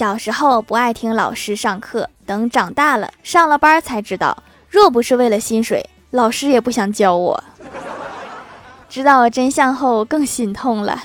小时候不爱听老师上课等长大了上了班才知道若不是为了薪水老师也不想教我。知道真相后更心痛了。